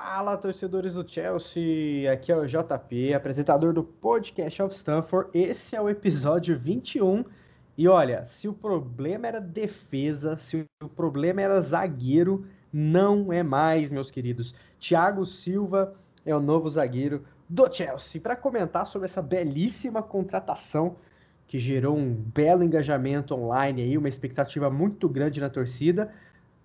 Fala, torcedores do Chelsea! Aqui é o JP, apresentador do Podcast of Stanford. Esse é o episódio 21. E olha, se o problema era defesa, se o problema era zagueiro, não é mais, meus queridos. Thiago Silva é o novo zagueiro do Chelsea. Para comentar sobre essa belíssima contratação que gerou um belo engajamento online aí, uma expectativa muito grande na torcida.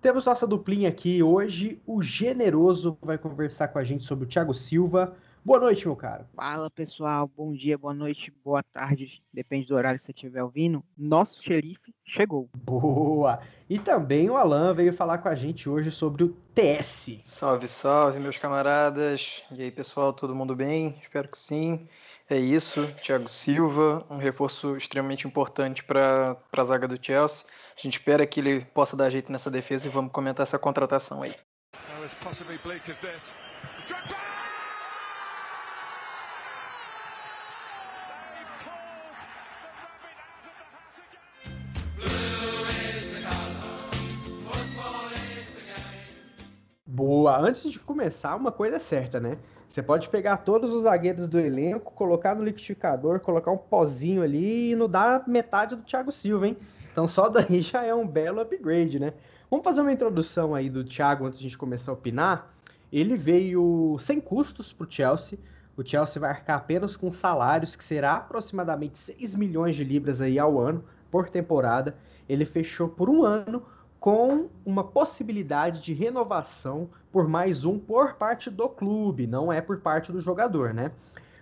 Temos nossa duplinha aqui hoje. O Generoso vai conversar com a gente sobre o Thiago Silva. Boa noite, meu caro. Fala, pessoal. Bom dia, boa noite, boa tarde. Depende do horário que você estiver ouvindo. Nosso xerife chegou. Boa! E também o Alan veio falar com a gente hoje sobre o TS. Salve, salve, meus camaradas. E aí, pessoal, todo mundo bem? Espero que sim. É isso, Thiago Silva, um reforço extremamente importante para a zaga do Chelsea. A gente espera que ele possa dar jeito nessa defesa e vamos comentar essa contratação aí. Boa, antes de começar, uma coisa é certa, né? Você pode pegar todos os zagueiros do elenco, colocar no liquidificador, colocar um pozinho ali e não dá metade do Thiago Silva, hein? Então só daí já é um belo upgrade, né? Vamos fazer uma introdução aí do Thiago antes de a gente começar a opinar. Ele veio sem custos para o Chelsea. O Chelsea vai arcar apenas com salários que será aproximadamente 6 milhões de libras aí ao ano por temporada. Ele fechou por um ano com uma possibilidade de renovação por mais um por parte do clube, não é por parte do jogador, né?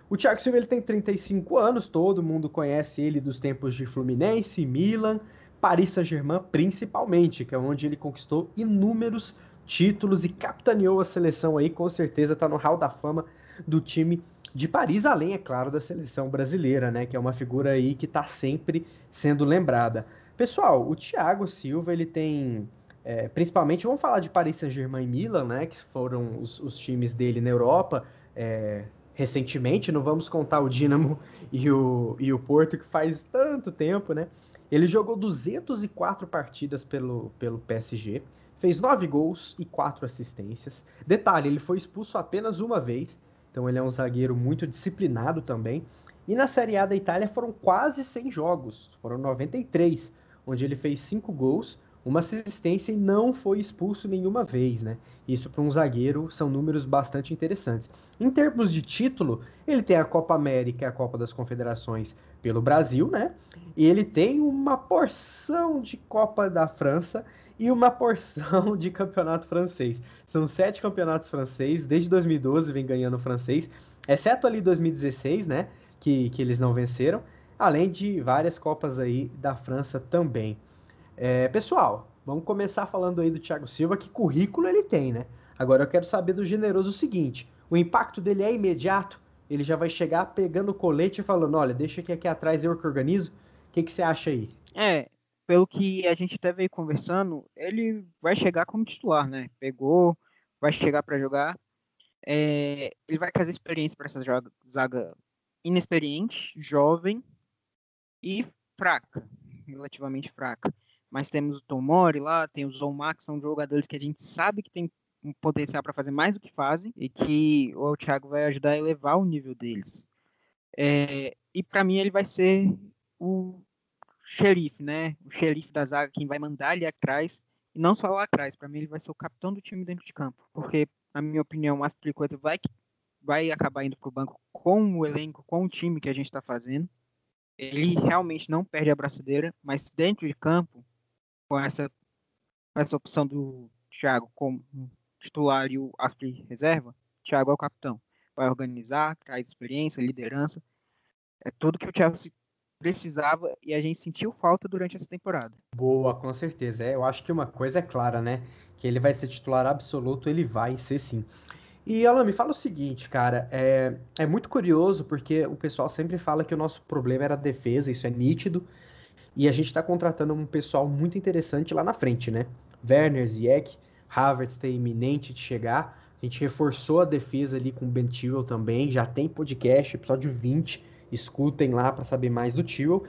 O Thiago Silva ele tem 35 anos, todo mundo conhece ele dos tempos de Fluminense, Milan, Paris Saint-Germain principalmente, que é onde ele conquistou inúmeros títulos e capitaneou a seleção aí, com certeza está no hall da fama do time de Paris, além, é claro, da seleção brasileira, né? Que é uma figura aí que está sempre sendo lembrada. Pessoal, o Thiago Silva, ele tem. É, principalmente, vamos falar de Paris Saint-Germain e Milan, né? Que foram os, os times dele na Europa é, recentemente. Não vamos contar o Dinamo e o, e o Porto, que faz tanto tempo, né? Ele jogou 204 partidas pelo, pelo PSG, fez 9 gols e 4 assistências. Detalhe, ele foi expulso apenas uma vez, então ele é um zagueiro muito disciplinado também. E na Série A da Itália foram quase 100 jogos, foram 93 onde ele fez cinco gols, uma assistência e não foi expulso nenhuma vez, né? Isso para um zagueiro são números bastante interessantes. Em termos de título, ele tem a Copa América a Copa das Confederações pelo Brasil, né? E ele tem uma porção de Copa da França e uma porção de campeonato francês. São sete campeonatos franceses, desde 2012 vem ganhando o francês, exceto ali 2016, né? Que, que eles não venceram além de várias Copas aí da França também. É, pessoal, vamos começar falando aí do Thiago Silva, que currículo ele tem, né? Agora eu quero saber do generoso o seguinte: o impacto dele é imediato? Ele já vai chegar pegando o colete e falando: olha, deixa que aqui atrás eu que organizo. O que, que você acha aí? É, pelo que a gente até veio conversando, ele vai chegar como titular, né? Pegou, vai chegar para jogar. É, ele vai trazer experiência para essa zaga inexperiente, jovem, e fraca, relativamente fraca. Mas temos o Tomori lá, tem o Zomar, que são jogadores que a gente sabe que tem um potencial para fazer mais do que fazem e que o Thiago vai ajudar a elevar o nível deles. É, e para mim ele vai ser o xerife, né? O xerife da zaga, quem vai mandar ali atrás e não só lá atrás. Para mim ele vai ser o capitão do time dentro de campo, porque na minha opinião o Aspilicueta vai vai acabar indo para o banco com o elenco, com o time que a gente está fazendo ele realmente não perde a braçadeira, mas dentro de campo, com essa, essa opção do Thiago como titular e o Aspri reserva, Thiago é o capitão. Vai organizar, traz experiência, liderança. É tudo que o Chelsea precisava e a gente sentiu falta durante essa temporada. Boa, com certeza. É, eu acho que uma coisa é clara, né? Que ele vai ser titular absoluto, ele vai ser sim. E Alan, me fala o seguinte, cara, é, é muito curioso porque o pessoal sempre fala que o nosso problema era a defesa, isso é nítido, e a gente está contratando um pessoal muito interessante lá na frente, né? Werner, Ziyech, Havertz tem iminente de chegar, a gente reforçou a defesa ali com o Ben Chilwell também, já tem podcast, episódio 20, escutem lá para saber mais do Chilwell.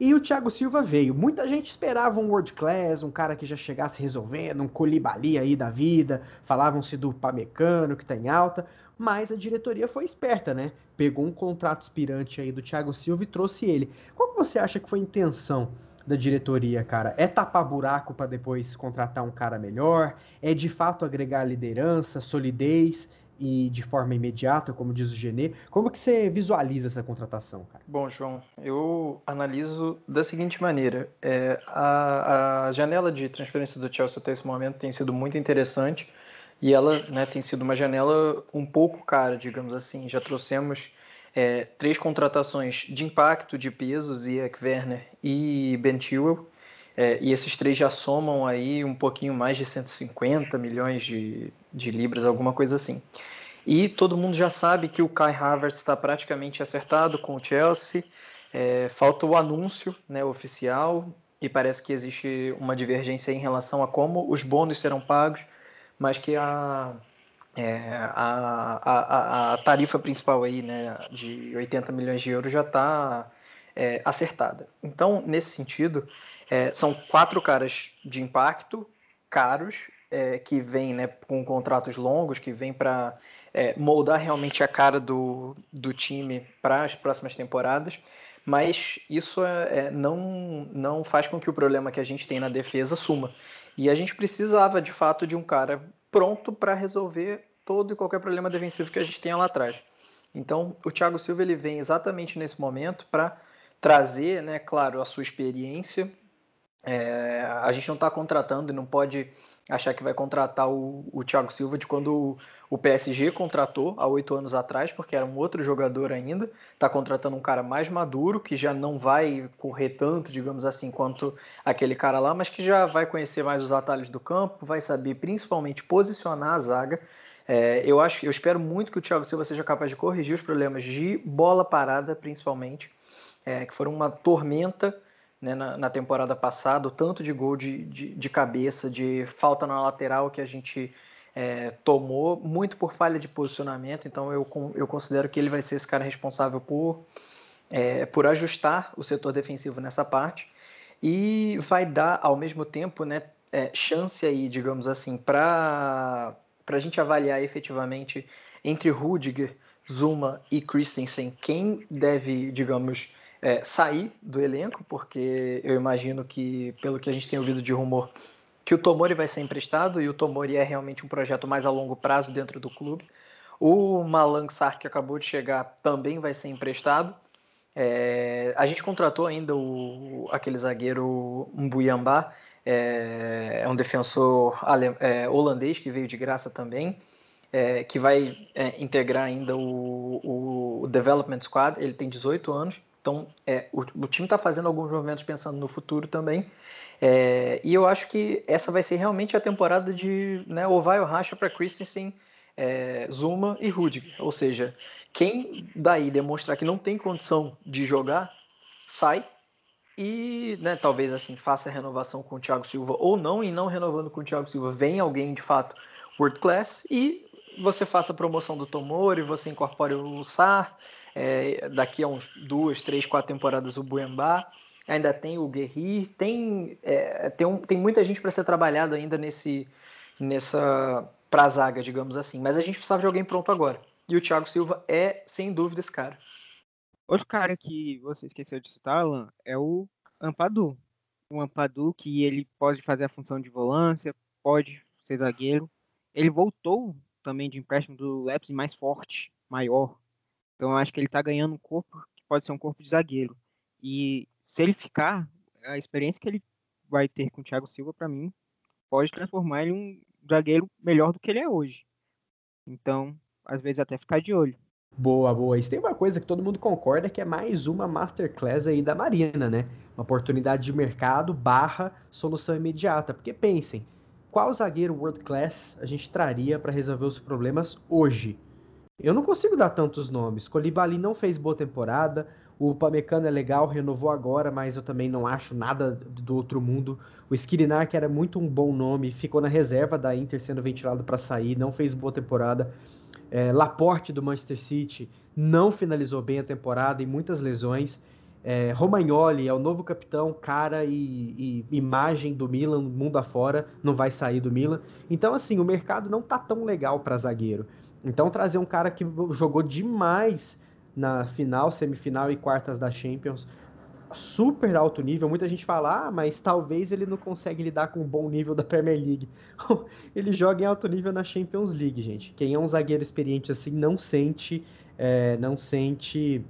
E o Thiago Silva veio. Muita gente esperava um world class, um cara que já chegasse resolvendo, um colibali aí da vida. Falavam-se do Pamecano, que tá em alta. Mas a diretoria foi esperta, né? Pegou um contrato aspirante aí do Thiago Silva e trouxe ele. Qual que você acha que foi a intenção da diretoria, cara? É tapar buraco para depois contratar um cara melhor? É de fato agregar liderança, solidez e de forma imediata, como diz o Genê. Como que você visualiza essa contratação, cara? Bom, João, eu analiso da seguinte maneira: é, a, a, janela de transferência do Chelsea até esse momento tem sido muito interessante e ela né, tem sido uma janela um pouco cara, digamos assim. Já trouxemos é, três contratações de impacto, de peso, Ziyech Werner e Ben Chilwell. É, e esses três já somam aí um pouquinho mais de 150 milhões de, de libras, alguma coisa assim. E todo mundo já sabe que o Kai Havertz está praticamente acertado com o Chelsea. É, falta o anúncio né, oficial e parece que existe uma divergência em relação a como os bônus serão pagos, mas que a, é, a, a, a, tarifa principal aí, né, de 80 milhões de euros já está é, acertada. Então, nesse sentido, é, são quatro caras de impacto, caros, é, que vêm né, com contratos longos, que vêm para é, moldar realmente a cara do, do time para as próximas temporadas, mas isso é, é, não, não faz com que o problema que a gente tem na defesa suma. E a gente precisava, de fato, de um cara pronto para resolver todo e qualquer problema defensivo que a gente tenha lá atrás. Então, o Thiago Silva ele vem exatamente nesse momento para trazer, né, claro, a sua experiência, é, a gente não está contratando e não pode achar que vai contratar o, o Thiago Silva de quando o, o PSG contratou há oito anos atrás, porque era um outro jogador ainda. Está contratando um cara mais maduro, que já não vai correr tanto, digamos assim, quanto aquele cara lá, mas que já vai conhecer mais os atalhos do campo, vai saber principalmente posicionar a zaga. É, eu acho, eu espero muito que o Thiago Silva seja capaz de corrigir os problemas de bola parada, principalmente, é, que foram uma tormenta né, na, na, temporada passada, o tanto de gol de, de, de, cabeça, de falta na lateral que a gente é, tomou, muito por falha de posicionamento. Então eu, eu considero que ele vai ser esse cara responsável por, é, por ajustar o setor defensivo nessa parte e vai dar ao mesmo tempo né, é, chance aí, digamos assim, para a gente avaliar efetivamente entre Rudiger, Zuma e Christensen quem deve, digamos, é, sair do elenco, porque eu imagino que, pelo que a gente tem ouvido de rumor, que o Tomori vai ser emprestado e o Tomori é realmente um projeto mais a longo prazo dentro do clube. O Malang Sarr, que acabou de chegar, também vai ser emprestado. É, a gente contratou ainda o, aquele zagueiro Mbuyamba, é, é um defensor é, holandês que veio de graça também, é, que vai é, integrar ainda o, o Development Squad. Ele tem 18 anos. Então, é, o, o, time está fazendo alguns movimentos pensando no futuro também. É, e eu acho que essa vai ser realmente a temporada de né, ou vai ou racha para Christensen, é, Zuma e Rudiger. Ou seja, quem daí demonstrar que não tem condição de jogar, sai e né, talvez assim faça a renovação com o Thiago Silva ou não, e não renovando com o Thiago Silva, vem alguém de fato world class e você faça a promoção do Tomori, você incorpore o Sar, é, daqui a uns duas, três, quatro temporadas o Buembá, ainda tem o Guerri, tem, é, tem, um, tem muita gente para ser trabalhado ainda nesse nessa pra zaga, digamos assim, mas a gente precisava de alguém pronto agora. E o Thiago Silva é, sem dúvida, esse cara. Outro cara que você esqueceu de citar, Alan, é o Ampadu. O Ampadu que ele pode fazer a função de volância, pode ser zagueiro. Ele voltou também de empréstimo do Leipzig mais forte, maior. Então eu acho que ele está ganhando um corpo que pode ser um corpo de zagueiro. E se ele ficar, a experiência que ele vai ter com o Thiago Silva, para mim, pode transformar ele em um zagueiro melhor do que ele é hoje. Então, às vezes até ficar de olho. Boa, boa. E tem uma coisa que todo mundo concorda que é mais uma masterclass aí da Marina, né? Uma oportunidade de mercado barra solução imediata. Porque pensem, qual zagueiro world class a gente traria para resolver os problemas hoje? Eu não consigo dar tantos nomes. Colibali não fez boa temporada. O Pamecano é legal, renovou agora, mas eu também não acho nada do outro mundo. O Skirinar, que era muito um bom nome, ficou na reserva da Inter sendo ventilado para sair, não fez boa temporada. É, Laporte do Manchester City não finalizou bem a temporada e muitas lesões. É, Romagnoli é o novo capitão, cara e, e, imagem do Milan, mundo afora, não vai sair do Milan. Então, assim, o mercado não tá tão legal para zagueiro. Então, trazer um cara que jogou demais na final, semifinal e quartas da Champions, super alto nível. Muita gente fala, ah, mas talvez ele não consegue lidar com o bom nível da Premier League. ele joga em alto nível na Champions League, gente. Quem é um zagueiro experiente assim não sente, é, não sente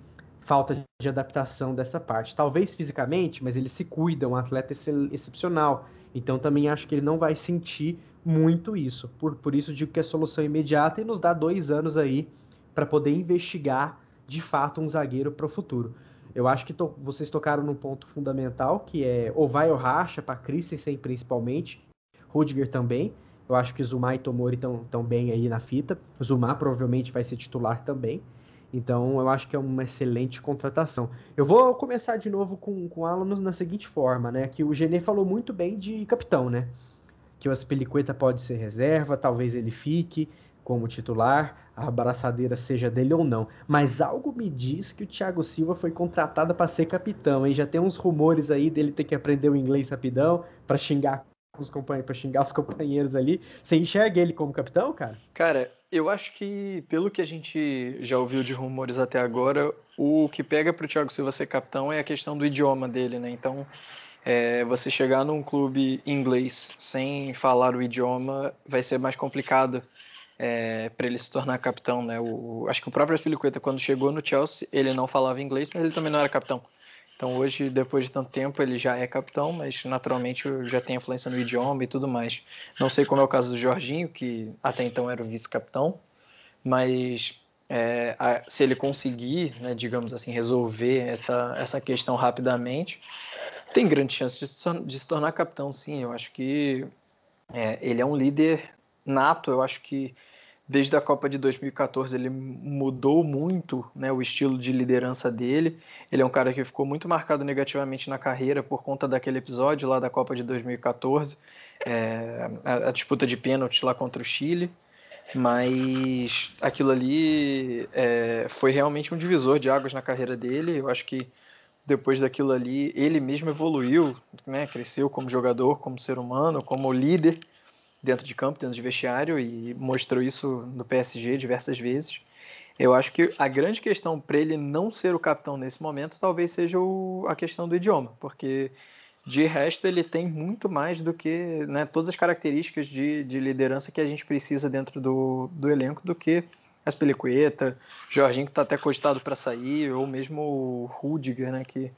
falta de adaptação dessa parte. Talvez fisicamente, mas ele se cuida, um atleta excepcional. Então também acho que ele não vai sentir muito isso. Por, por isso digo que é solução imediata e nos dá dois anos aí para poder investigar de fato um zagueiro para o futuro. Eu acho que to vocês tocaram num ponto fundamental, que é ou vai ou racha, para Christensen principalmente, Rudiger também. Eu acho que Zuma e Tomori estão bem aí na fita. Zuma provavelmente vai ser titular também. Então eu acho que é uma excelente contratação. Eu vou começar de novo com, com o Alan na seguinte forma, né? Que o Genê falou muito bem de capitão, né? Que o Aspilicueta pode ser reserva, talvez ele fique como titular, a abraçadeira seja dele ou não. Mas algo me diz que o Thiago Silva foi contratado para ser capitão, hein? Já tem uns rumores aí dele ter que aprender o inglês rapidão para xingar os companheiros, para xingar os companheiros ali. Você enxerga ele como capitão, cara? Cara, eu acho que pelo que a gente já ouviu de rumores até agora, o que pega para o Thiago Silva ser capitão é a questão do idioma dele, né? Então, é, você chegar num clube inglês sem falar o idioma vai ser mais complicado é, para ele se tornar capitão, né? O, acho que o próprio Aspilicueta, quando chegou no Chelsea, ele não falava inglês, mas ele também não era capitão. Então hoje, depois de tanto tempo, ele já é capitão, mas naturalmente já tem influência no idioma e tudo mais. Não sei como é o caso do Jorginho, que até então era o vice-capitão, mas é, a, se ele conseguir, né, digamos assim, resolver essa, essa questão rapidamente, tem grande chance de, de se tornar capitão, sim. Eu acho que é, ele é um líder nato, eu acho que desde a Copa de 2014 ele mudou muito né, o estilo de liderança dele. Ele é um cara que ficou muito marcado negativamente na carreira por conta daquele episódio lá da Copa de 2014, é, a, a, disputa de pênalti lá contra o Chile. Mas aquilo ali é, foi realmente um divisor de águas na carreira dele. Eu acho que depois daquilo ali ele mesmo evoluiu, né, cresceu como jogador, como ser humano, como líder dentro de campo, dentro de vestiário, e mostrou isso no PSG diversas vezes. Eu acho que a grande questão para ele não ser o capitão nesse momento talvez seja o, a questão do idioma, porque de resto ele tem muito mais do que né, todas as características de, de liderança que a gente precisa dentro do, do elenco do que as Pelicueta, Jorginho que está até cogitado para sair, ou mesmo o Rudiger, né, que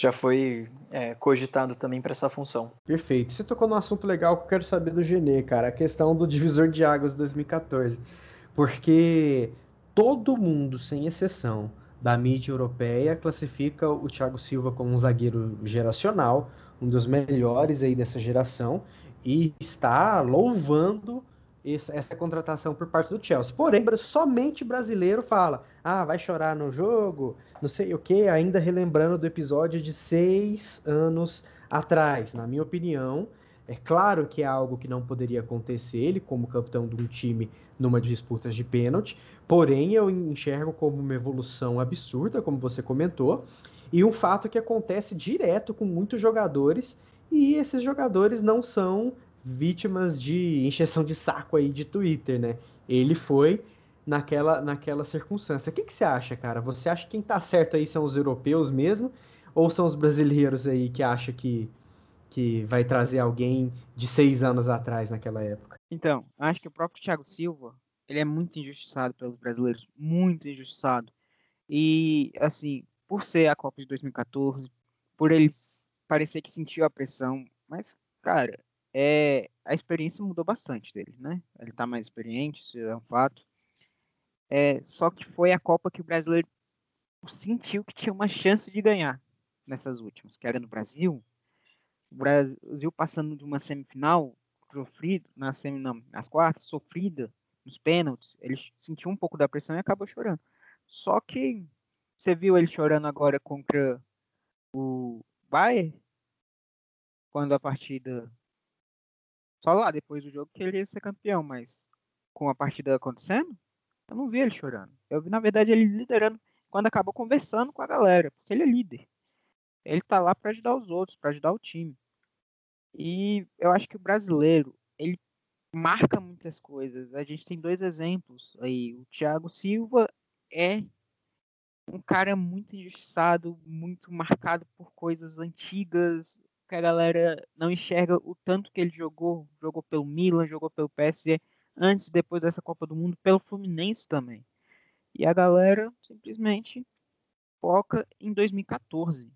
já foi é, cogitado também para essa função. Perfeito. Você tocou num assunto legal que eu quero saber do Genê, cara, a questão do divisor de águas 2014. Porque todo mundo, sem exceção, da mídia europeia classifica o Thiago Silva como um zagueiro geracional, um dos melhores aí dessa geração, e está louvando essa, contratação por parte do Chelsea. Porém, somente brasileiro fala: ah, vai chorar no jogo, não sei o que, ainda relembrando do episódio de seis anos atrás. Na minha opinião, é claro que é algo que não poderia acontecer, ele como capitão de um time numa disputa de pênalti, porém eu enxergo como uma evolução absurda, como você comentou, e um fato que acontece direto com muitos jogadores, e esses jogadores não são vítimas de encheção de saco aí de Twitter, né? Ele foi naquela, naquela circunstância. O que, que você acha, cara? Você acha que quem tá certo aí são os europeus mesmo? Ou são os brasileiros aí que acham que, que vai trazer alguém de seis anos atrás naquela época? Então, acho que o próprio Thiago Silva, ele é muito injustiçado pelos brasileiros, muito injustiçado. E, assim, por ser a Copa de 2014, por ele parecer que sentiu a pressão, mas, cara, é, a experiência mudou bastante dele, né? Ele tá mais experiente, isso é um fato. É, só que foi a Copa que o brasileiro sentiu que tinha uma chance de ganhar nessas últimas, que era no Brasil. O Brasil passando de uma semifinal sofrido, na semi, não, nas quartas, sofrida, nos pênaltis, ele sentiu um pouco da pressão e acabou chorando. Só que você viu ele chorando agora contra o Bayern, quando a partida só lá depois do jogo que ele ia ser campeão, mas com a partida acontecendo, eu não vi ele chorando. Eu vi, na verdade, ele liderando quando acabou conversando com a galera, porque ele é líder. Ele tá lá para ajudar os outros, para ajudar o time. E eu acho que o brasileiro, ele marca muitas coisas. A gente tem dois exemplos aí. O Thiago Silva é um cara muito injustiçado, muito marcado por coisas antigas, que a galera não enxerga o tanto que ele jogou, jogou pelo Milan, jogou pelo PSG, antes e depois dessa Copa do Mundo, pelo Fluminense também. E a galera simplesmente foca em 2014.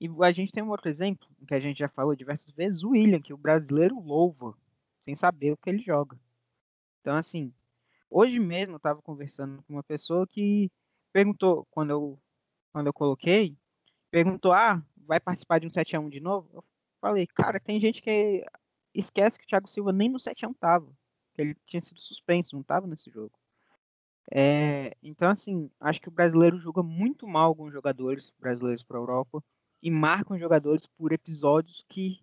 E a gente tem um outro exemplo, que a gente já falou diversas vezes, o William, que o brasileiro louva, sem saber o que ele joga. Então, assim, hoje mesmo eu estava conversando com uma pessoa que perguntou, quando eu, quando eu coloquei, perguntou, ah, vai participar de um 7x1 de novo? Eu falei, cara, tem gente que esquece que o Thiago Silva nem no 7x1 tava, que ele tinha sido suspenso, não tava nesse jogo. É, então, assim, acho que o brasileiro joga muito mal alguns jogadores brasileiros para a Europa e marcam jogadores por episódios que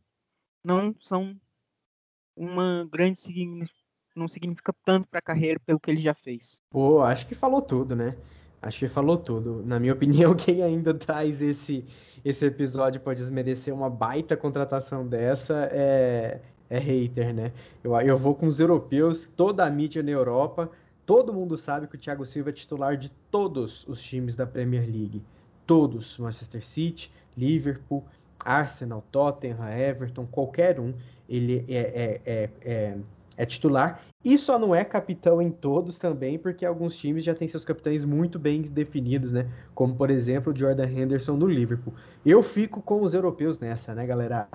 não são uma grande não significa tanto para a carreira pelo que ele já fez. Pô, acho que falou tudo, né? Acho que falou tudo. Na minha opinião, quem ainda traz esse, esse episódio para desmerecer uma baita contratação dessa é, é hater, né? Eu, eu vou com os europeus, toda a mídia na Europa, todo mundo sabe que o Thiago Silva é titular de todos os times da Premier League. Todos. Manchester City, Liverpool, Arsenal, Tottenham, Everton, qualquer um, ele é, é, é, é, é titular. E só não é capitão em todos também, porque alguns times já têm seus capitães muito bem definidos, né? Como, por exemplo, o Jordan Henderson do Liverpool. Eu fico com os europeus nessa, né, galera?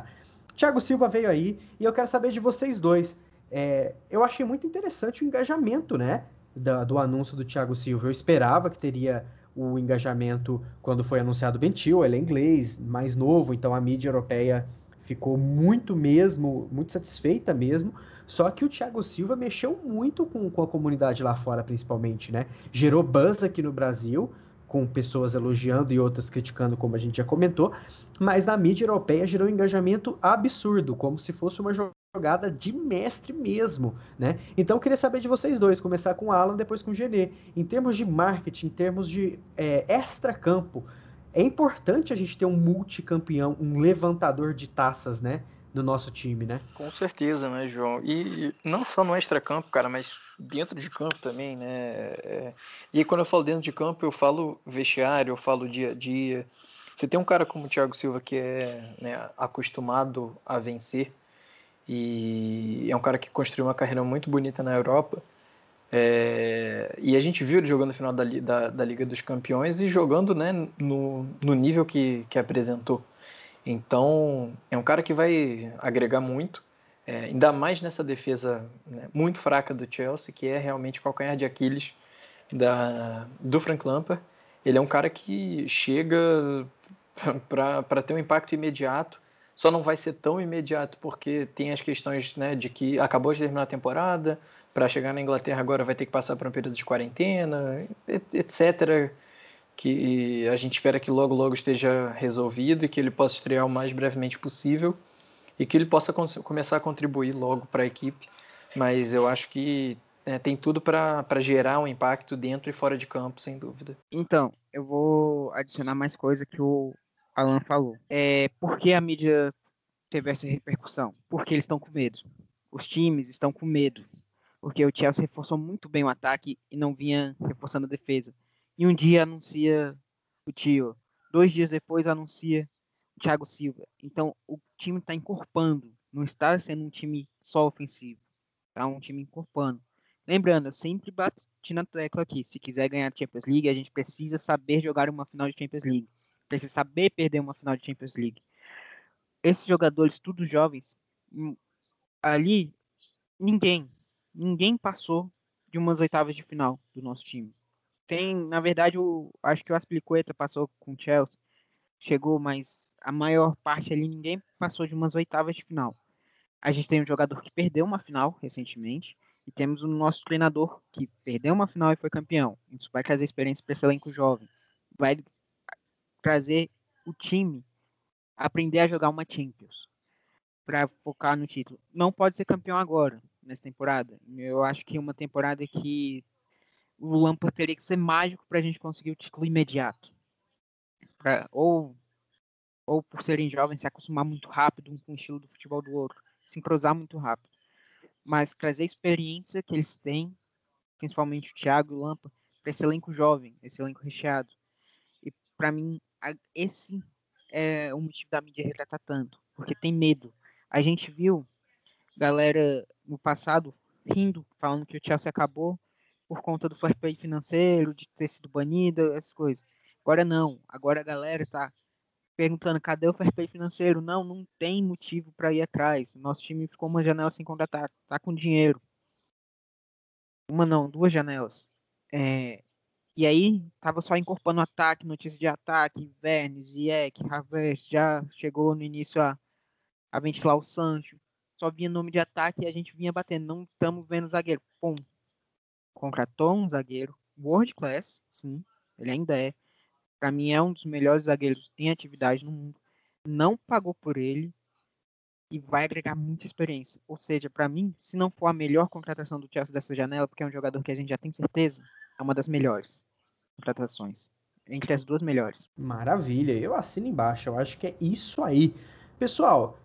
Thiago Silva veio aí e eu quero saber de vocês dois. É, eu achei muito interessante o engajamento, né? Da, do anúncio do Thiago Silva. Eu esperava que teria o engajamento quando foi anunciado o Bentil, ele é inglês, mais novo, então a mídia europeia ficou muito mesmo, muito satisfeita mesmo. Só que o Thiago Silva mexeu muito com, com a comunidade lá fora, principalmente, né? Gerou buzz aqui no Brasil, com pessoas elogiando e outras criticando, como a gente já comentou, mas na mídia europeia gerou um engajamento absurdo, como se fosse uma jogada de mestre mesmo, né? Então eu queria saber de vocês dois, começar com o Alan, depois com o Genê. Em termos de marketing, em termos de é, extra-campo, é importante a gente ter um multicampeão, um levantador de taças, né? No nosso time, né? Com certeza, né, João? E não só no extra-campo, cara, mas dentro de campo também, né? É... E quando eu falo dentro de campo, eu falo vestiário, eu falo dia a dia. Você tem um cara como o Thiago Silva que é né, acostumado a vencer, e é um cara que construiu uma carreira muito bonita na Europa. É, e a gente viu ele jogando no final da, da, da, Liga dos Campeões e jogando né, no, no nível que, que apresentou. Então, é um cara que vai agregar muito, é, ainda mais nessa defesa né, muito fraca do Chelsea, que é realmente o calcanhar de Aquiles da, do Frank Lampard. Ele é um cara que chega para ter um impacto imediato só não vai ser tão imediato porque tem as questões né, de que acabou de terminar a temporada, para chegar na Inglaterra agora vai ter que passar por um período de quarentena, etc. Que a gente espera que logo, logo esteja resolvido e que ele possa estrear o mais brevemente possível e que ele possa começar a contribuir logo para a equipe. Mas eu acho que é, tem tudo para gerar um impacto dentro e fora de campo, sem dúvida. Então, eu vou adicionar mais coisa que o Alan falou. É, por que a mídia teve essa repercussão? Porque eles estão com medo. Os times estão com medo. Porque o Chelsea reforçou muito bem o ataque e não vinha reforçando a defesa. E um dia anuncia o Tio. Dois dias depois anuncia o Thiago Silva. Então o time está encorpando. Não está sendo um time só ofensivo. Está um time encorpando. Lembrando, eu sempre bati na tecla aqui. Se quiser ganhar a Champions League, a gente precisa saber jogar uma final de Champions League precisa saber perder uma final de Champions League. Esses jogadores, todos jovens, hum, ali, ninguém, ninguém passou de umas oitavas de final do nosso time. Tem, na verdade, o, acho que o Aspilicueta passou com o Chelsea, chegou, mas a maior parte ali, ninguém passou de umas oitavas de final. A gente tem um jogador que perdeu uma final recentemente, e temos o nosso treinador que perdeu uma final e foi campeão. Isso vai trazer experiência para esse elenco jovem. Vai trazer o time aprender a jogar uma Champions para focar no título. Não pode ser campeão agora, nessa temporada. Eu acho que uma temporada que o Lampard teria que ser mágico para a gente conseguir o título imediato. Pra, ou ou por serem jovens, se acostumar muito rápido um com o estilo do futebol do outro, se entrosar muito rápido. Mas trazer a experiência que eles têm, principalmente o Thiago e o Lampa, para esse elenco jovem, esse elenco recheado. E para mim, esse é o motivo da mídia retratar tanto, porque tem medo. A gente viu galera no passado rindo, falando que o Chelsea acabou por conta do fair play financeiro, de ter sido banido, essas coisas. Agora não, agora a galera tá perguntando cadê o fair play financeiro? Não, não tem motivo para ir atrás. Nosso time ficou uma janela sem contratar, tá com dinheiro. Uma não, duas janelas. É, e aí tava só incorporando ataque, notícias de ataque, Vernes, Ziyech, Havertz, já chegou no início a, a ventilar o Sancho. Só vinha nome de ataque e a gente vinha batendo. Não estamos vendo zagueiro. Pum. Contratou um zagueiro world class, sim, ele ainda é. Para mim é um dos melhores zagueiros em atividade no mundo. Não pagou por ele e vai agregar muita experiência. Ou seja, para mim, se não for a melhor contratação do Chelsea dessa janela, porque é um jogador que a gente já tem certeza, é uma das melhores contratações. Entre as duas melhores. Maravilha, eu assino embaixo. Eu acho que é isso aí. Pessoal,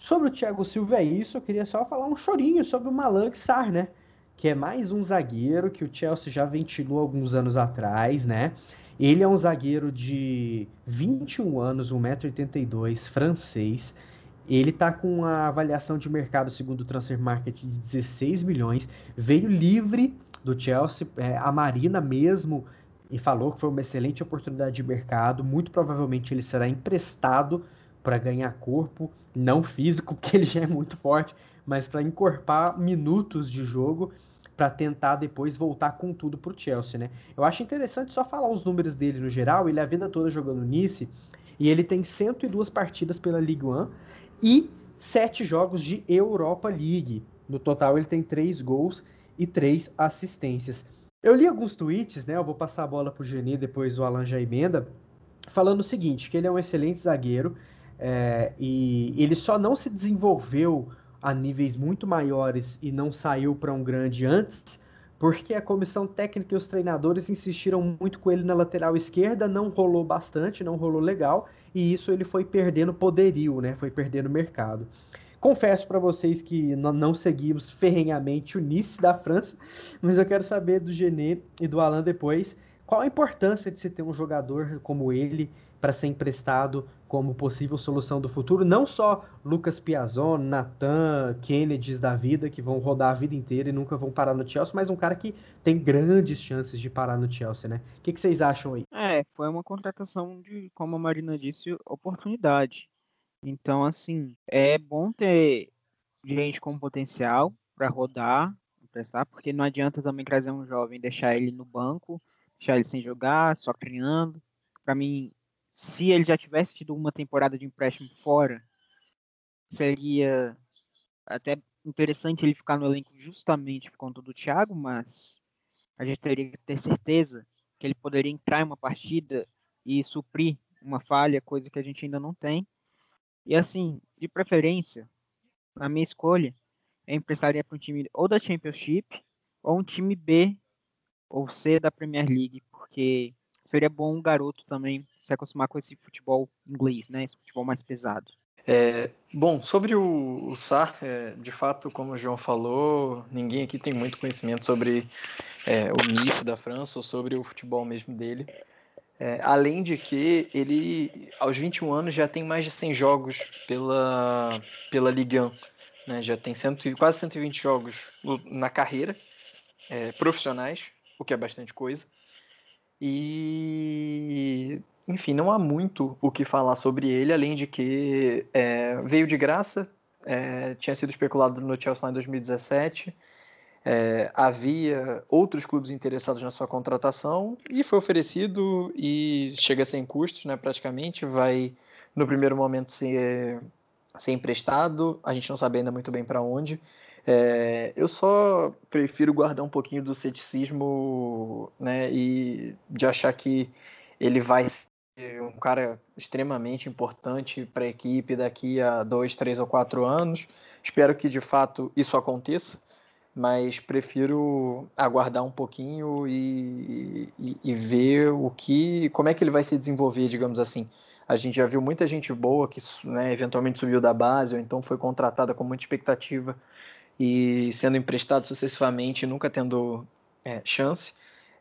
sobre o Thiago Silva é isso. Eu queria só falar um chorinho sobre o Malang Sar, né? Que é mais um zagueiro que o Chelsea já ventilou alguns anos atrás, né? Ele é um zagueiro de 21 anos, 1,82m, francês. Ele tá com a avaliação de mercado, segundo o Transfer Market, de 16 milhões. Veio livre do Chelsea. É, a Marina mesmo e falou que foi uma excelente oportunidade de mercado. Muito provavelmente ele será emprestado para ganhar corpo, não físico, porque ele já é muito forte, mas para encorpar minutos de jogo para tentar depois voltar com tudo para o Chelsea, né? Eu acho interessante só falar os números dele no geral. Ele a vida toda jogando Nice e ele tem 102 partidas pela Ligue 1 e 7 jogos de Europa League. No total ele tem 3 gols e 3 assistências. Eu li alguns tweets, né? Eu vou passar a bola para o Geni, depois o Alan já emenda, falando o seguinte, que ele é um excelente zagueiro é, e ele só não se desenvolveu a níveis muito maiores e não saiu para um grande antes, porque a comissão técnica e os treinadores insistiram muito com ele na lateral esquerda, não rolou bastante, não rolou legal, e isso ele foi perdendo poderio, né? Foi perdendo mercado. Confesso para vocês que não seguimos ferrenhamente o Nice da França, mas eu quero saber do Genê e do Alan depois qual a importância de se ter um jogador como ele para ser emprestado como possível solução do futuro, não só Lucas Piazon, Nathan, Kennedy da vida, que vão rodar a vida inteira e nunca vão parar no Chelsea, mas um cara que tem grandes chances de parar no Chelsea, né? O que, que vocês acham aí? É, foi uma contratação de, como a Marina disse, oportunidade. Então, assim, é bom ter gente com potencial para rodar, emprestar, porque não adianta também trazer um jovem e deixar ele no banco, deixar ele sem jogar, só criando. Para mim, se ele já tivesse tido uma temporada de empréstimo fora, seria até interessante ele ficar no elenco justamente por conta do Thiago, mas a gente teria que ter certeza que ele poderia entrar em uma partida e suprir uma falha, coisa que a gente ainda não tem. E assim, de preferência, na minha escolha, eu emprestaria para um time ou da Championship ou um time B ou C da Premier League, porque seria bom um garoto também se acostumar com esse futebol inglês, né? Esse futebol mais pesado. É, bom, sobre o, o SAR, é, de fato, como o João falou, ninguém aqui tem muito conhecimento sobre é, o início da França ou sobre o futebol mesmo dele. É, além de que ele, aos 21 anos, já tem mais de 100 jogos pela, pela Ligue 1. Né? Já tem cento, quase 120 jogos na carreira, é, profissionais, o que é bastante coisa. E, enfim, não há muito o que falar sobre ele, além de que é, veio de graça, é, tinha sido especulado no Chelsea em 2017. É, havia outros clubes interessados na sua contratação e foi oferecido e chega sem custos, né, praticamente. Vai, no primeiro momento, ser, ser emprestado, a gente não sabe ainda muito bem para onde. É, eu só prefiro guardar um pouquinho do ceticismo né, e de achar que ele vai um cara extremamente importante para a equipe daqui a dois, três ou quatro anos. Espero que de fato isso aconteça mas prefiro aguardar um pouquinho e, e, e, ver o que, como é que ele vai se desenvolver, digamos assim. A gente já viu muita gente boa que né, eventualmente subiu da base ou então foi contratada com muita expectativa e sendo emprestado sucessivamente, nunca tendo é, chance.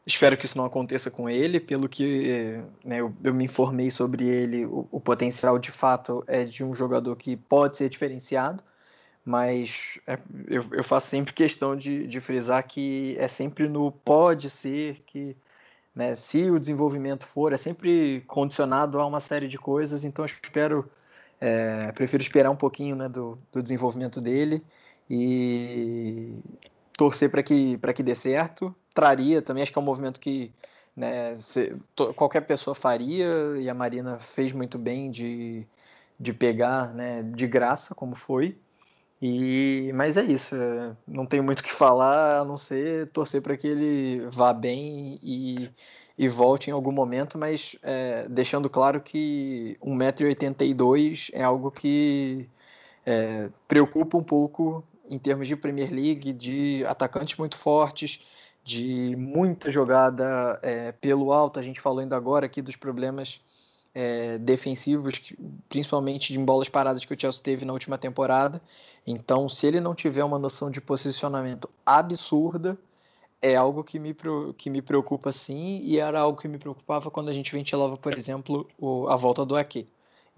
Espero que isso não aconteça com ele, pelo que né, eu, eu, me informei sobre ele, o, o, potencial de fato é de um jogador que pode ser diferenciado, mas é, eu, eu, faço sempre questão de, de, frisar que é sempre no pode ser que, né, se o desenvolvimento for, é sempre condicionado a uma série de coisas, então eu espero, é, prefiro esperar um pouquinho né, do, do desenvolvimento dele e torcer para que, que dê certo traria também, acho que é um movimento que né, to, qualquer pessoa faria, e a Marina fez muito bem de, de pegar né, de graça, como foi. E, mas é isso, é, não tenho muito o que falar a não ser torcer para que ele vá bem e, e volte em algum momento, mas é, deixando claro que 1,82m é algo que é, preocupa um pouco em termos de Premier League, de atacantes muito fortes, de muita jogada é, pelo alto. A gente falou ainda agora aqui dos problemas é, defensivos, principalmente em bolas paradas que o Chelsea teve na última temporada. Então, se ele não tiver uma noção de posicionamento absurda, é algo que me, que me preocupa sim, e era algo que me preocupava quando a gente ventilava, por exemplo, o, a volta do Ake.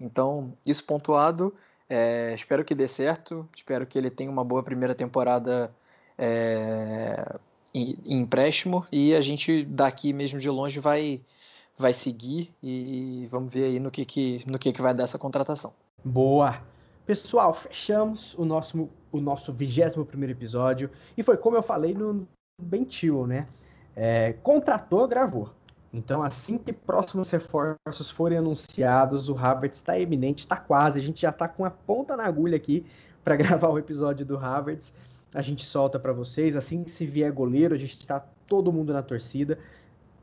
Então, isso pontuado, é, espero que dê certo, espero que ele tenha uma boa primeira temporada é, em, empréstimo e a gente daqui mesmo de longe vai vai seguir e vamos ver aí no que, que no que, que vai dar essa contratação. Boa. Pessoal, fechamos o nosso o nosso 21 primeiro episódio e foi como eu falei no Bentil, né? É, contratou, gravou. Então, assim que próximos reforços forem anunciados, o Harvard está eminente, está quase. A gente já está com a ponta na agulha aqui para gravar o episódio do Harvard a gente solta para vocês. Assim que se vier goleiro, a gente está todo mundo na torcida.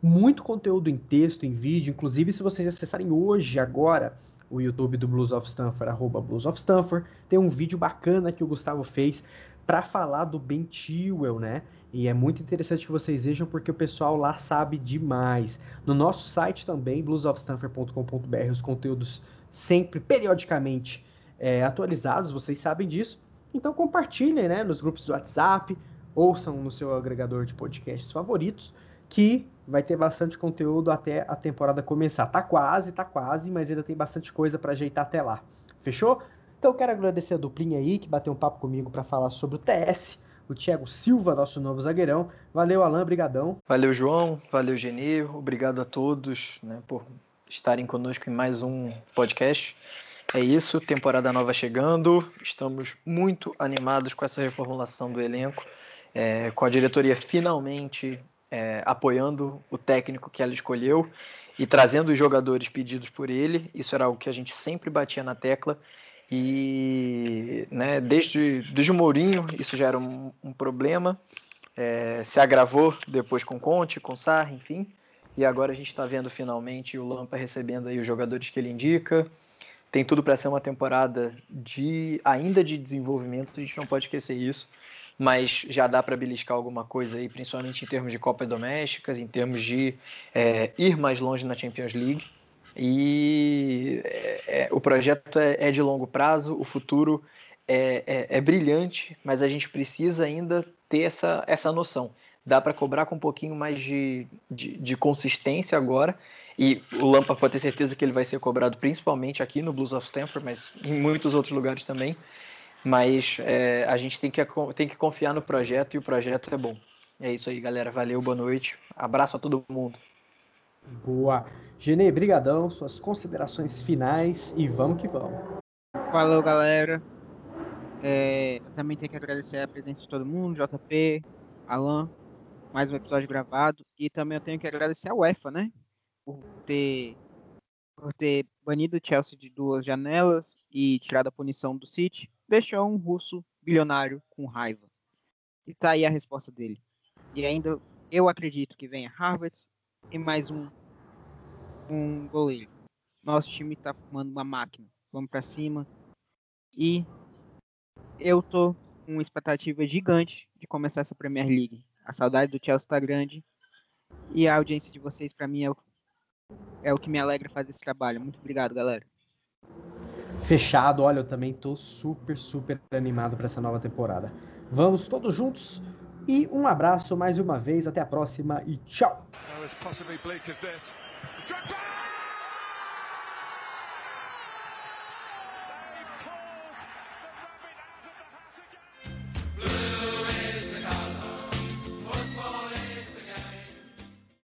Muito conteúdo em texto, em vídeo. Inclusive, se vocês acessarem hoje, agora, o YouTube do Blues of Stanford, arroba Blues of Stanford, tem um vídeo bacana que o Gustavo fez para falar do Ben Chilwell, né? E é muito interessante que vocês vejam porque o pessoal lá sabe demais. No nosso site também, bluesofstanford.com.br, os conteúdos sempre, periodicamente é, atualizados, vocês sabem disso. Então compartilhem né, nos grupos do WhatsApp, ouçam no seu agregador de podcasts favoritos, que vai ter bastante conteúdo até a temporada começar. Tá quase, tá quase, mas ainda tem bastante coisa para ajeitar até lá. Fechou? Então quero agradecer a duplinha aí que bateu um papo comigo para falar sobre o TS, o Thiago Silva, nosso novo zagueirão. Valeu, Alan, brigadão. Valeu, João. Valeu, Geni. Obrigado a todos né, por estarem conosco em mais um podcast. É isso, temporada nova chegando. Estamos muito animados com essa reformulação do elenco, é, com a diretoria finalmente é, apoiando o técnico que ela escolheu e trazendo os jogadores pedidos por ele. Isso era algo que a gente sempre batia na tecla. E né, desde, desde o Mourinho, isso já era um, um problema. É, se agravou depois com Conte, com Sarri, enfim. E agora a gente está vendo finalmente o Lampa recebendo aí os jogadores que ele indica tem tudo para ser uma temporada de ainda de desenvolvimento, a gente não pode esquecer isso, mas já dá para beliscar alguma coisa aí, principalmente em termos de Copas Domésticas, em termos de é, ir mais longe na Champions League. E é, é, o projeto é, é, de longo prazo, o futuro é, é, é, brilhante, mas a gente precisa ainda ter essa, essa noção. Dá para cobrar com um pouquinho mais de, de, de consistência agora e o Lampa pode ter certeza que ele vai ser cobrado principalmente aqui no Blues of Stanford, mas em muitos outros lugares também. Mas é, a gente tem que, tem que confiar no projeto e o projeto é bom. É isso aí, galera. Valeu, boa noite. Abraço a todo mundo. Boa. Genê, brigadão. Suas considerações finais e vamos que vamos. Falou, galera. É, também tenho que agradecer a presença de todo mundo, JP, Alan, mais um episódio gravado. E também eu tenho que agradecer a UEFA, né? Por ter, por ter banido o Chelsea de duas janelas e tirado a punição do City, deixou um russo bilionário com raiva. E tá aí a resposta dele. E ainda eu acredito que venha Harvard e mais um um goleiro. Nosso time tá formando uma máquina. Vamos para cima. E eu tô com uma expectativa gigante de começar essa Premier League. A saudade do Chelsea tá grande. E a audiência de vocês para mim é o é o que me alegra fazer esse trabalho. Muito obrigado, galera. Fechado, olha, eu também tô super, super animado para essa nova temporada. Vamos todos juntos e um abraço mais uma vez, até a próxima e tchau.